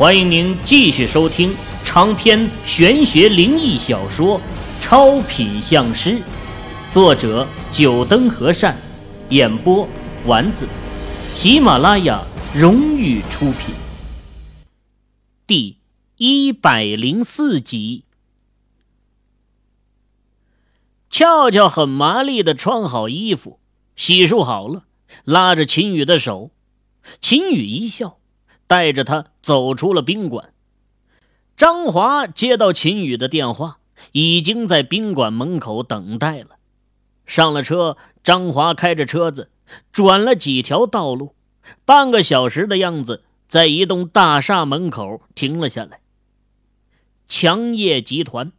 欢迎您继续收听长篇玄学灵异小说《超品相师》，作者：九灯和善，演播：丸子，喜马拉雅荣誉出品。第一百零四集，俏俏很麻利的穿好衣服，洗漱好了，拉着秦宇的手，秦宇一笑。带着他走出了宾馆。张华接到秦宇的电话，已经在宾馆门口等待了。上了车，张华开着车子转了几条道路，半个小时的样子，在一栋大厦门口停了下来。强业集团。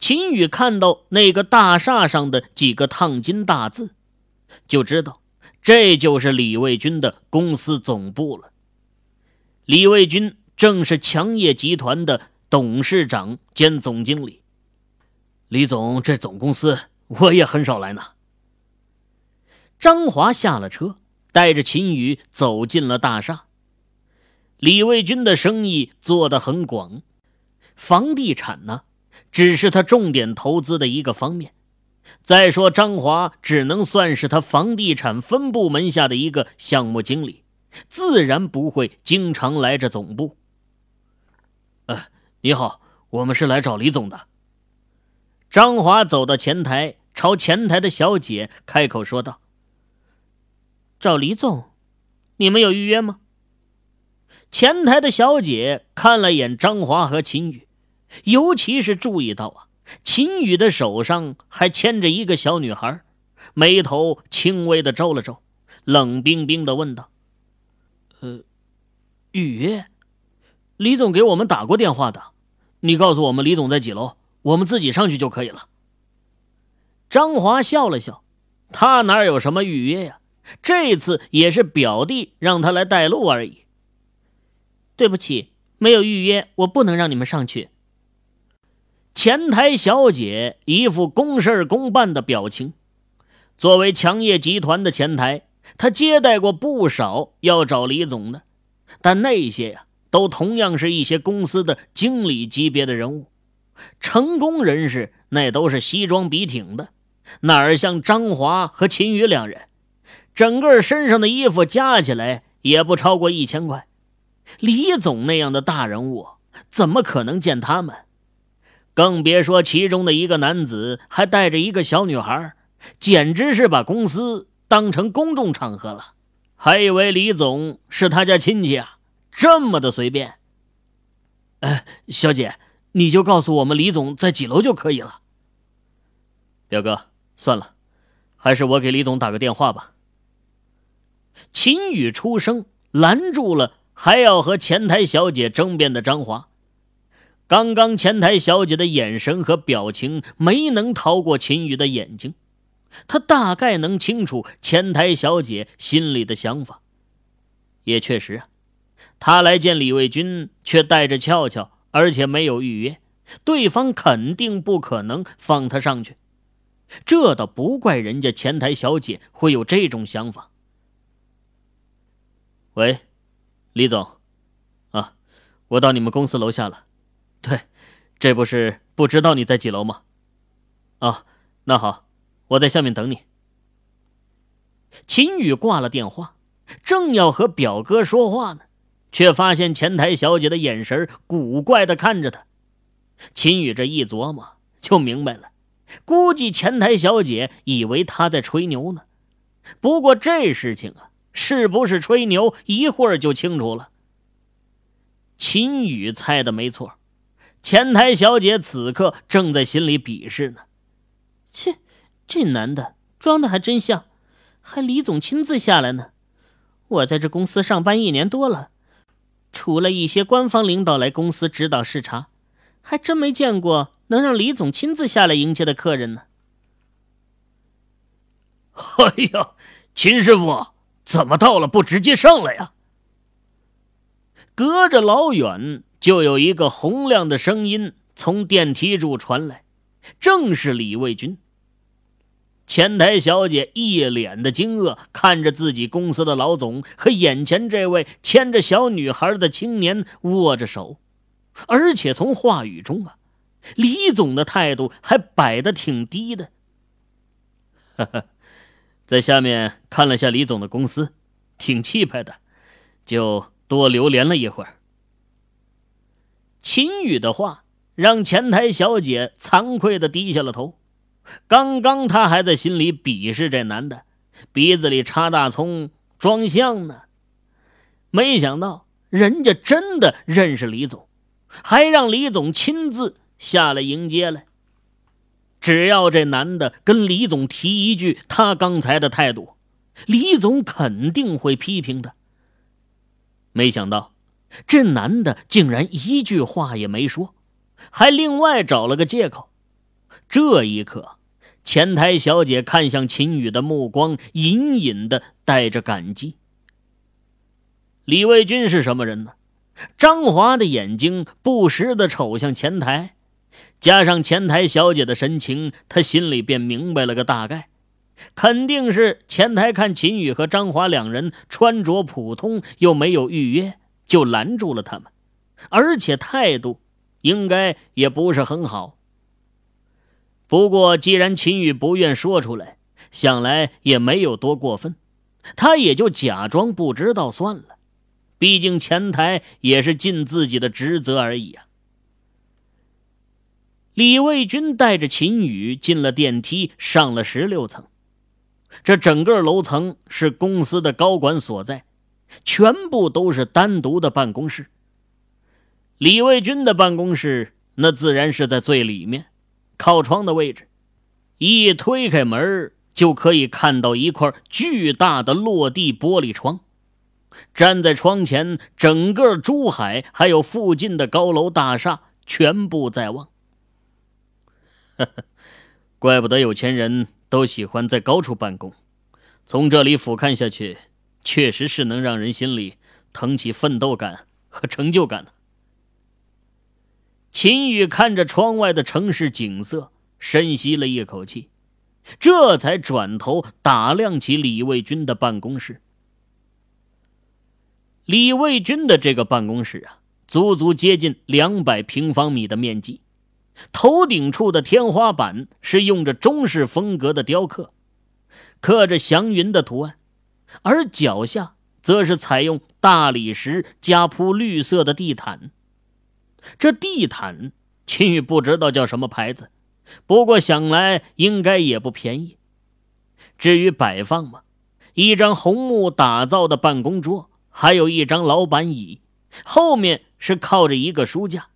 秦宇看到那个大厦上的几个烫金大字，就知道这就是李卫军的公司总部了。李卫军正是强业集团的董事长兼总经理。李总，这总公司我也很少来呢。张华下了车，带着秦宇走进了大厦。李卫军的生意做得很广，房地产呢，只是他重点投资的一个方面。再说，张华只能算是他房地产分部门下的一个项目经理。自然不会经常来这总部。呃，你好，我们是来找李总的。张华走到前台，朝前台的小姐开口说道：“找李总，你们有预约吗？”前台的小姐看了眼张华和秦宇，尤其是注意到啊，秦宇的手上还牵着一个小女孩，眉头轻微的皱了皱，冷冰冰的问道。呃，预约，李总给我们打过电话的，你告诉我们李总在几楼，我们自己上去就可以了。张华笑了笑，他哪有什么预约呀？这次也是表弟让他来带路而已。对不起，没有预约，我不能让你们上去。前台小姐一副公事公办的表情，作为强业集团的前台。他接待过不少要找李总的，但那些呀，都同样是一些公司的经理级别的人物，成功人士那都是西装笔挺的，哪儿像张华和秦宇两人，整个身上的衣服加起来也不超过一千块。李总那样的大人物，怎么可能见他们？更别说其中的一个男子还带着一个小女孩，简直是把公司。当成公众场合了，还以为李总是他家亲戚啊，这么的随便。哎，小姐，你就告诉我们李总在几楼就可以了。表哥，算了，还是我给李总打个电话吧。秦宇出声拦住了还要和前台小姐争辩的张华。刚刚前台小姐的眼神和表情没能逃过秦宇的眼睛。他大概能清楚前台小姐心里的想法。也确实啊，他来见李卫军，却带着俏俏，而且没有预约，对方肯定不可能放他上去。这倒不怪人家前台小姐会有这种想法。喂，李总，啊，我到你们公司楼下了。对，这不是不知道你在几楼吗？啊，那好。我在下面等你。秦宇挂了电话，正要和表哥说话呢，却发现前台小姐的眼神古怪的看着他。秦宇这一琢磨，就明白了，估计前台小姐以为他在吹牛呢。不过这事情啊，是不是吹牛，一会儿就清楚了。秦宇猜的没错，前台小姐此刻正在心里鄙视呢。切！这男的装的还真像，还李总亲自下来呢。我在这公司上班一年多了，除了一些官方领导来公司指导视察，还真没见过能让李总亲自下来迎接的客人呢。哎呀，秦师傅怎么到了不直接上来呀？隔着老远就有一个洪亮的声音从电梯处传来，正是李卫军。前台小姐一脸的惊愕，看着自己公司的老总和眼前这位牵着小女孩的青年握着手，而且从话语中啊，李总的态度还摆得挺低的。呵呵，在下面看了下李总的公司，挺气派的，就多留连了一会儿。秦宇的话让前台小姐惭愧的低下了头。刚刚他还在心里鄙视这男的，鼻子里插大葱装像呢，没想到人家真的认识李总，还让李总亲自下来迎接来。只要这男的跟李总提一句他刚才的态度，李总肯定会批评的。没想到这男的竟然一句话也没说，还另外找了个借口。这一刻，前台小姐看向秦宇的目光隐隐的带着感激。李卫军是什么人呢？张华的眼睛不时的瞅向前台，加上前台小姐的神情，他心里便明白了个大概，肯定是前台看秦宇和张华两人穿着普通，又没有预约，就拦住了他们，而且态度应该也不是很好。不过，既然秦宇不愿说出来，想来也没有多过分，他也就假装不知道算了。毕竟前台也是尽自己的职责而已啊。李卫军带着秦宇进了电梯，上了十六层。这整个楼层是公司的高管所在，全部都是单独的办公室。李卫军的办公室那自然是在最里面。靠窗的位置，一推开门就可以看到一块巨大的落地玻璃窗。站在窗前，整个珠海还有附近的高楼大厦全部在望。怪不得有钱人都喜欢在高处办公，从这里俯瞰下去，确实是能让人心里腾起奋斗感和成就感的。秦宇看着窗外的城市景色，深吸了一口气，这才转头打量起李卫军的办公室。李卫军的这个办公室啊，足足接近两百平方米的面积，头顶处的天花板是用着中式风格的雕刻，刻着祥云的图案，而脚下则是采用大理石加铺绿色的地毯。这地毯，秦宇不知道叫什么牌子，不过想来应该也不便宜。至于摆放嘛，一张红木打造的办公桌，还有一张老板椅，后面是靠着一个书架，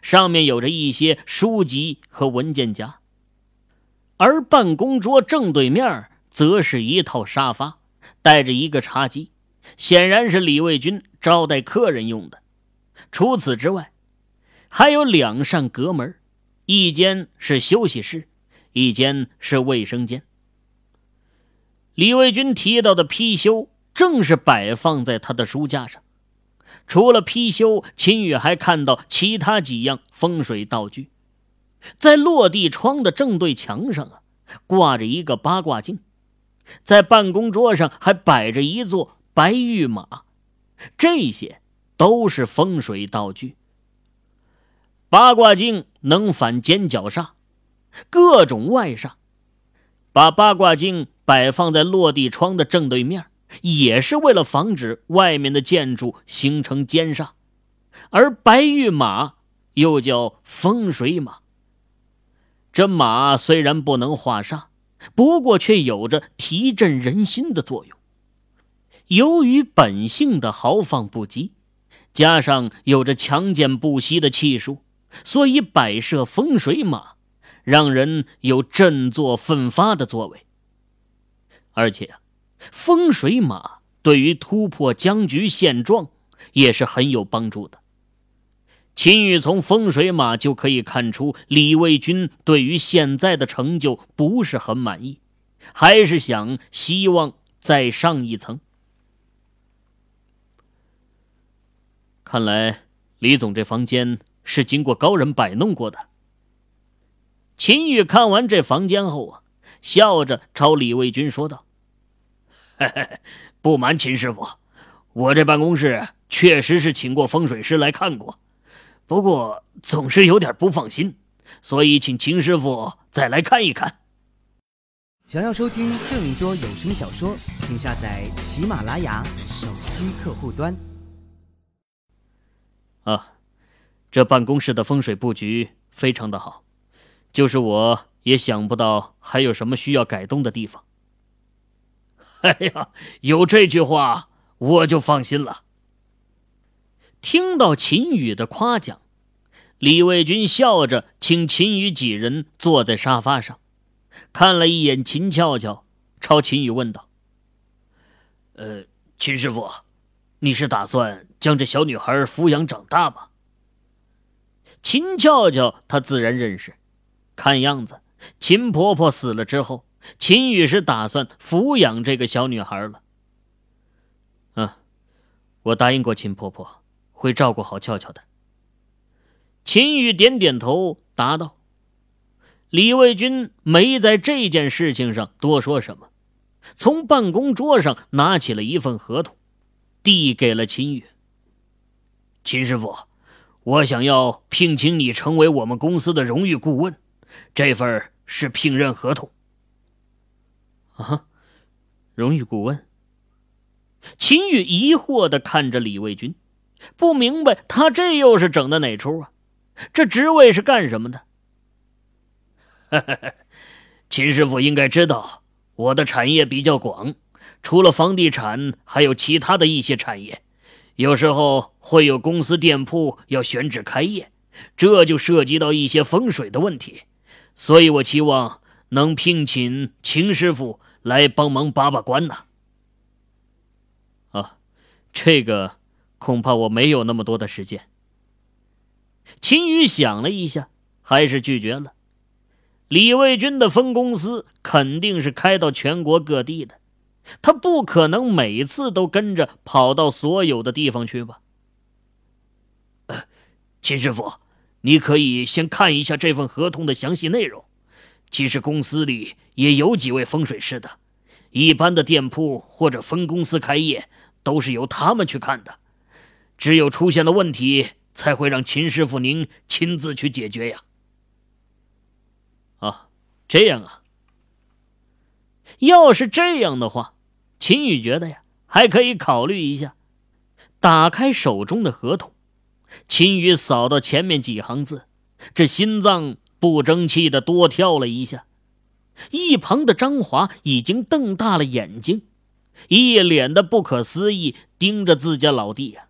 上面有着一些书籍和文件夹。而办公桌正对面则是一套沙发，带着一个茶几，显然是李卫军招待客人用的。除此之外，还有两扇隔门，一间是休息室，一间是卫生间。李卫军提到的貔貅正是摆放在他的书架上。除了貔貅，秦宇还看到其他几样风水道具。在落地窗的正对墙上啊，挂着一个八卦镜，在办公桌上还摆着一座白玉马，这些都是风水道具。八卦镜能反尖角煞，各种外煞。把八卦镜摆放在落地窗的正对面，也是为了防止外面的建筑形成尖煞。而白玉马又叫风水马，这马虽然不能化煞，不过却有着提振人心的作用。由于本性的豪放不羁，加上有着强健不息的气数。所以摆设风水马，让人有振作奋发的作为。而且啊，风水马对于突破僵局现状也是很有帮助的。秦宇从风水马就可以看出，李卫军对于现在的成就不是很满意，还是想希望再上一层。看来李总这房间。是经过高人摆弄过的。秦宇看完这房间后啊，笑着朝李卫军说道：“嘿嘿，不瞒秦师傅，我这办公室确实是请过风水师来看过，不过总是有点不放心，所以请秦师傅再来看一看。”想要收听更多有声小说，请下载喜马拉雅手机客户端。啊，这办公室的风水布局非常的好，就是我也想不到还有什么需要改动的地方。哎呀，有这句话我就放心了。听到秦宇的夸奖，李卫军笑着请秦宇几人坐在沙发上。看了一眼秦俏俏，朝秦宇问道：“呃，秦师傅，你是打算将这小女孩抚养长大吗？”秦俏俏她自然认识，看样子秦婆婆死了之后，秦宇是打算抚养这个小女孩了。嗯，我答应过秦婆婆，会照顾好俏俏的。秦宇点点头，答道。李卫军没在这件事情上多说什么，从办公桌上拿起了一份合同，递给了秦宇。秦师傅，我想要聘请你成为我们公司的荣誉顾问，这份是聘任合同。啊，荣誉顾问。秦宇疑惑的看着李卫军，不明白他这又是整的哪出啊？这职位是干什么的？秦师傅应该知道，我的产业比较广，除了房地产，还有其他的一些产业。有时候会有公司店铺要选址开业，这就涉及到一些风水的问题，所以我期望能聘请秦师傅来帮忙把把关呢。啊，这个恐怕我没有那么多的时间。秦宇想了一下，还是拒绝了。李卫军的分公司肯定是开到全国各地的，他不可能每次都跟着跑到所有的地方去吧？秦师傅，你可以先看一下这份合同的详细内容。其实公司里也有几位风水师的，一般的店铺或者分公司开业都是由他们去看的，只有出现了问题，才会让秦师傅您亲自去解决呀。啊这样啊，要是这样的话，秦宇觉得呀，还可以考虑一下。打开手中的合同，秦宇扫到前面几行字，这心脏不争气的多跳了一下。一旁的张华已经瞪大了眼睛，一脸的不可思议盯着自家老弟呀。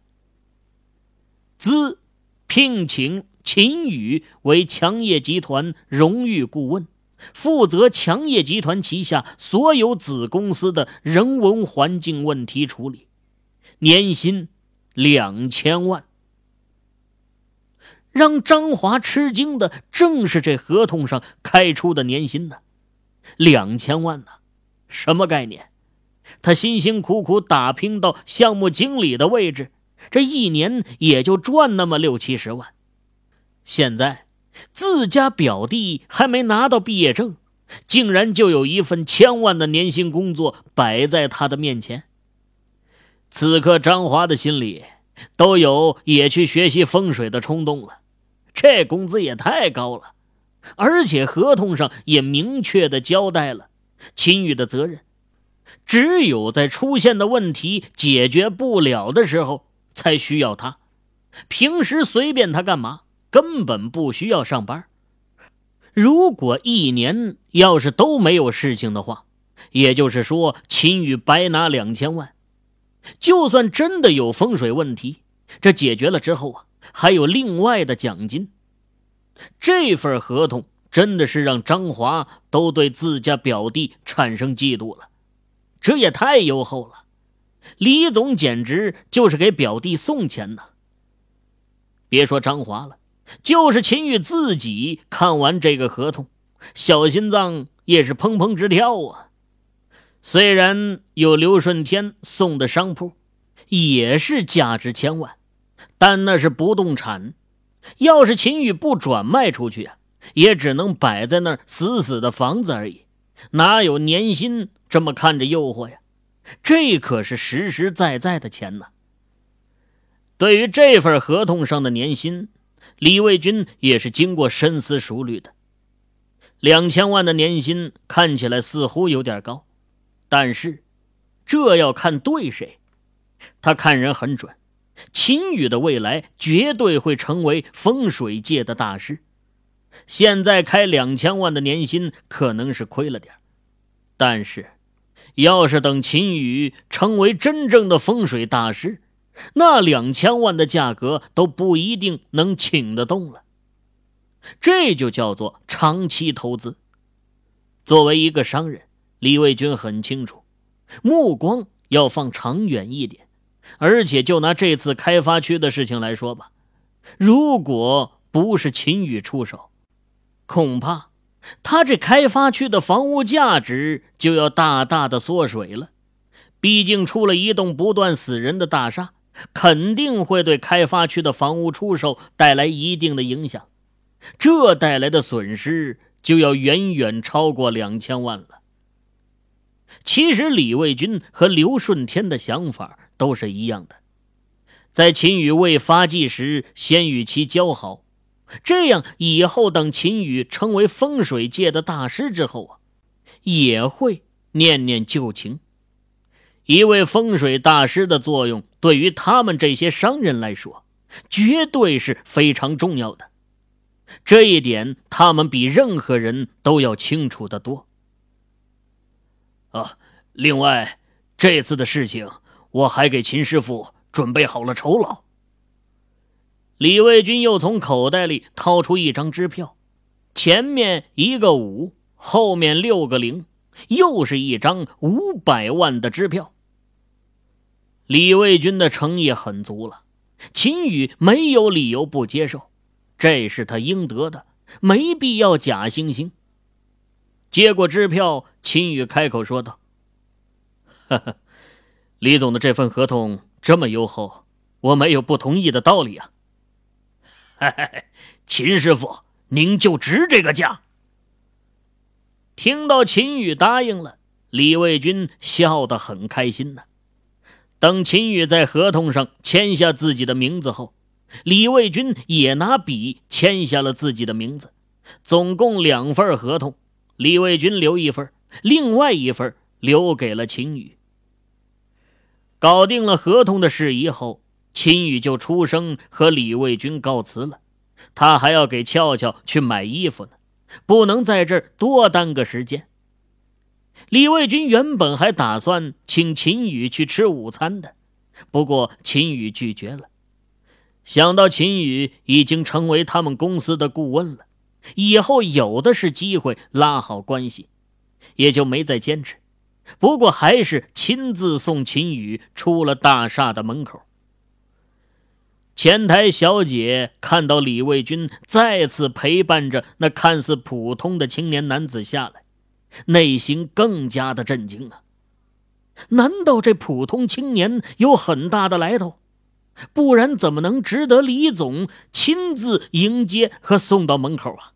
兹聘请秦宇为强业集团荣誉顾问。负责强业集团旗下所有子公司的人文环境问题处理，年薪两千万。让张华吃惊的正是这合同上开出的年薪呢，两千万呢，什么概念？他辛辛苦苦打拼到项目经理的位置，这一年也就赚那么六七十万，现在。自家表弟还没拿到毕业证，竟然就有一份千万的年薪工作摆在他的面前。此刻，张华的心里都有也去学习风水的冲动了。这工资也太高了，而且合同上也明确的交代了秦宇的责任，只有在出现的问题解决不了的时候才需要他，平时随便他干嘛。根本不需要上班。如果一年要是都没有事情的话，也就是说秦宇白拿两千万。就算真的有风水问题，这解决了之后啊，还有另外的奖金。这份合同真的是让张华都对自家表弟产生嫉妒了。这也太优厚了，李总简直就是给表弟送钱呢。别说张华了。就是秦宇自己看完这个合同，小心脏也是砰砰直跳啊！虽然有刘顺天送的商铺，也是价值千万，但那是不动产，要是秦宇不转卖出去啊，也只能摆在那儿死死的房子而已，哪有年薪这么看着诱惑呀？这可是实实在在的钱呐。对于这份合同上的年薪，李卫军也是经过深思熟虑的。两千万的年薪看起来似乎有点高，但是这要看对谁。他看人很准，秦宇的未来绝对会成为风水界的大师。现在开两千万的年薪可能是亏了点但是要是等秦宇成为真正的风水大师，那两千万的价格都不一定能请得动了。这就叫做长期投资。作为一个商人，李卫军很清楚，目光要放长远一点。而且就拿这次开发区的事情来说吧，如果不是秦宇出手，恐怕他这开发区的房屋价值就要大大的缩水了。毕竟出了一栋不断死人的大厦，肯定会对开发区的房屋出售带来一定的影响。这带来的损失就要远远超过两千万了。其实李卫军和刘顺天的想法都是一样的，在秦宇未发迹时先与其交好，这样以后等秦宇成为风水界的大师之后啊，也会念念旧情。一位风水大师的作用对于他们这些商人来说，绝对是非常重要的。这一点，他们比任何人都要清楚的多。啊，另外，这次的事情，我还给秦师傅准备好了酬劳。李卫军又从口袋里掏出一张支票，前面一个五，后面六个零，又是一张五百万的支票。李卫军的诚意很足了，秦宇没有理由不接受。这是他应得的，没必要假惺惺。接过支票，秦宇开口说道：“呵呵，李总的这份合同这么优厚，我没有不同意的道理啊。”“嘿嘿，秦师傅，您就值这个价。”听到秦宇答应了，李卫军笑得很开心呢。等秦宇在合同上签下自己的名字后。李卫军也拿笔签下了自己的名字，总共两份合同，李卫军留一份，另外一份留给了秦宇。搞定了合同的事宜后，秦宇就出声和李卫军告辞了。他还要给俏俏去买衣服呢，不能在这儿多耽搁时间。李卫军原本还打算请秦宇去吃午餐的，不过秦宇拒绝了。想到秦宇已经成为他们公司的顾问了，以后有的是机会拉好关系，也就没再坚持。不过还是亲自送秦宇出了大厦的门口。前台小姐看到李卫军再次陪伴着那看似普通的青年男子下来，内心更加的震惊啊！难道这普通青年有很大的来头？不然怎么能值得李总亲自迎接和送到门口啊？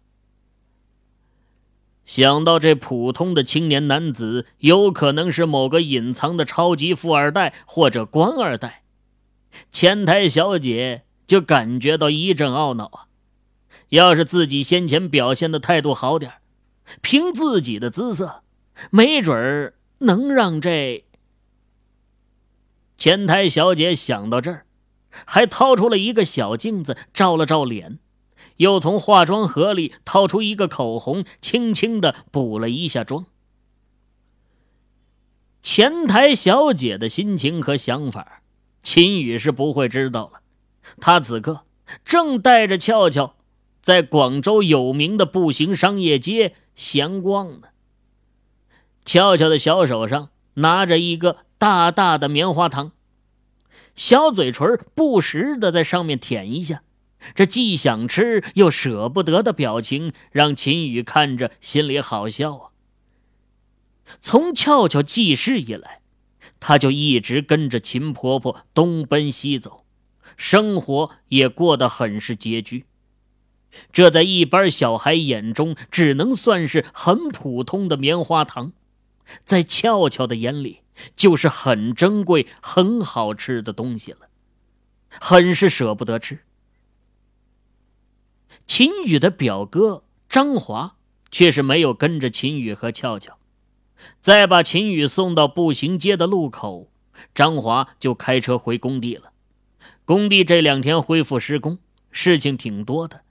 想到这普通的青年男子有可能是某个隐藏的超级富二代或者官二代，前台小姐就感觉到一阵懊恼啊！要是自己先前表现的态度好点凭自己的姿色，没准儿能让这……前台小姐想到这儿。还掏出了一个小镜子照了照脸，又从化妆盒里掏出一个口红，轻轻的补了一下妆。前台小姐的心情和想法，秦宇是不会知道了。他此刻正带着俏俏，在广州有名的步行商业街闲逛呢。俏俏的小手上拿着一个大大的棉花糖。小嘴唇不时的在上面舔一下，这既想吃又舍不得的表情，让秦宇看着心里好笑啊。从俏俏记事以来，他就一直跟着秦婆婆东奔西走，生活也过得很是拮据。这在一般小孩眼中只能算是很普通的棉花糖，在俏俏的眼里就是很珍贵、很好吃的东西了，很是舍不得吃。秦宇的表哥张华却是没有跟着秦宇和俏俏，再把秦宇送到步行街的路口，张华就开车回工地了。工地这两天恢复施工，事情挺多的。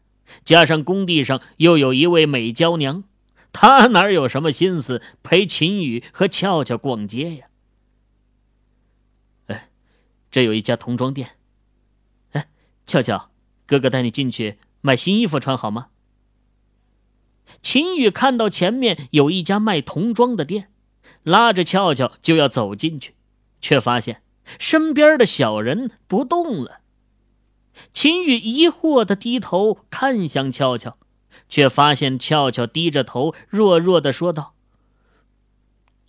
加上工地上又有一位美娇娘，他哪有什么心思陪秦宇和俏俏逛街呀？哎，这有一家童装店。哎，俏俏，哥哥带你进去买新衣服穿好吗？秦宇看到前面有一家卖童装的店，拉着俏俏就要走进去，却发现身边的小人不动了。秦宇疑惑的低头看向俏俏，却发现俏俏低着头，弱弱的说道：“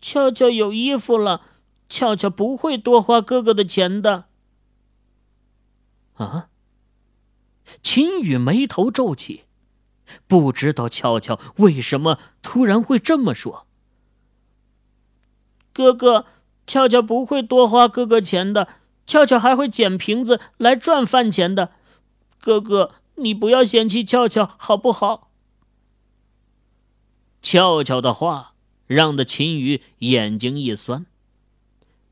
俏俏有衣服了，俏俏不会多花哥哥的钱的。”啊！秦宇眉头皱起，不知道俏俏为什么突然会这么说。哥哥，俏俏不会多花哥哥钱的。俏俏还会捡瓶子来赚饭钱的，哥哥，你不要嫌弃俏俏好不好？俏俏的话让的秦宇眼睛一酸。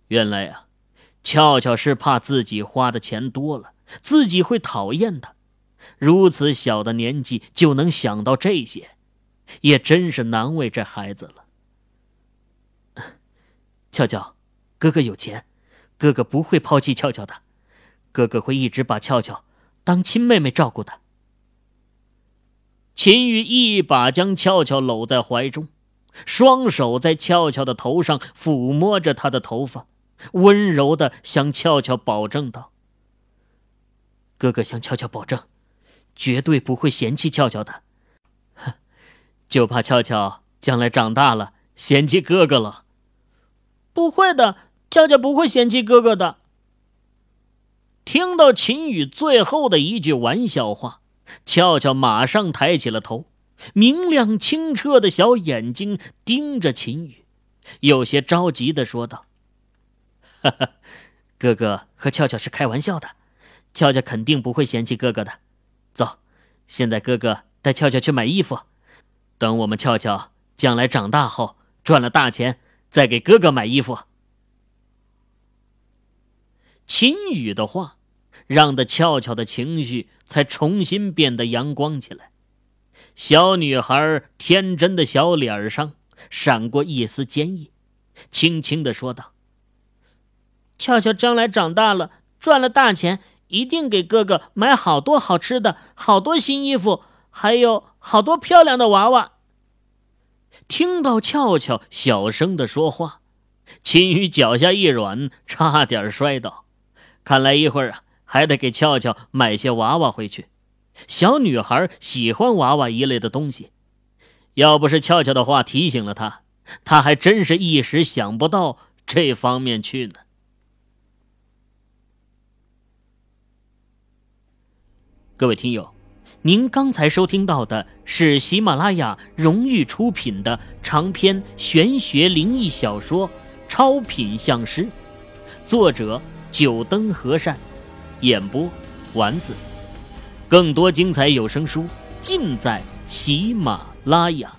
原来啊，俏俏是怕自己花的钱多了，自己会讨厌他。如此小的年纪就能想到这些，也真是难为这孩子了。俏俏，哥哥有钱。哥哥不会抛弃俏俏的，哥哥会一直把俏俏当亲妹妹照顾的。秦宇一把将俏俏搂在怀中，双手在俏俏的头上抚摸着她的头发，温柔的向俏俏保证道：“哥哥向俏俏保证，绝对不会嫌弃俏俏的，就怕俏俏将来长大了嫌弃哥哥了。”不会的。俏俏不会嫌弃哥哥的。听到秦宇最后的一句玩笑话，俏俏马上抬起了头，明亮清澈的小眼睛盯着秦宇，有些着急的说道：“哈哈，哥哥和俏俏是开玩笑的，俏俏肯定不会嫌弃哥哥的。走，现在哥哥带俏俏去买衣服，等我们俏俏将来长大后赚了大钱，再给哥哥买衣服。”秦宇的话，让的俏俏的情绪才重新变得阳光起来。小女孩天真的小脸上闪过一丝坚毅，轻轻的说道：“俏俏将来长大了，赚了大钱，一定给哥哥买好多好吃的，好多新衣服，还有好多漂亮的娃娃。”听到俏俏小声的说话，秦宇脚下一软，差点摔倒。看来一会儿啊，还得给俏俏买些娃娃回去。小女孩喜欢娃娃一类的东西，要不是俏俏的话提醒了她，她还真是一时想不到这方面去呢。各位听友，您刚才收听到的是喜马拉雅荣誉出品的长篇玄学灵异小说《超品相师》，作者。九灯和善，演播丸子，更多精彩有声书尽在喜马拉雅。